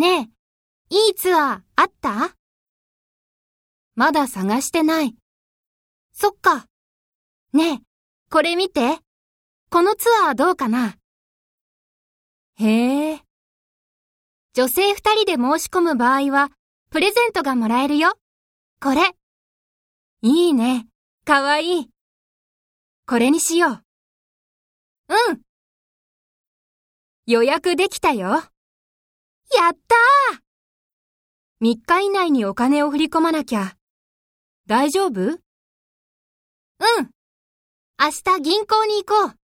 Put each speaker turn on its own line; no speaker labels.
ねえ、いいツアーあった？
まだ探してない。
そっか。ねえ、これ見て。このツアーどうかな？
へえ、
女性二人で申し込む場合は、プレゼントがもらえるよ。これ。
いいね。かわいい。これにしよう。
うん。
予約できたよ。
やったー
3日以内にお金を振り込まなきゃ。大丈夫？
うん。明日銀行に行こう。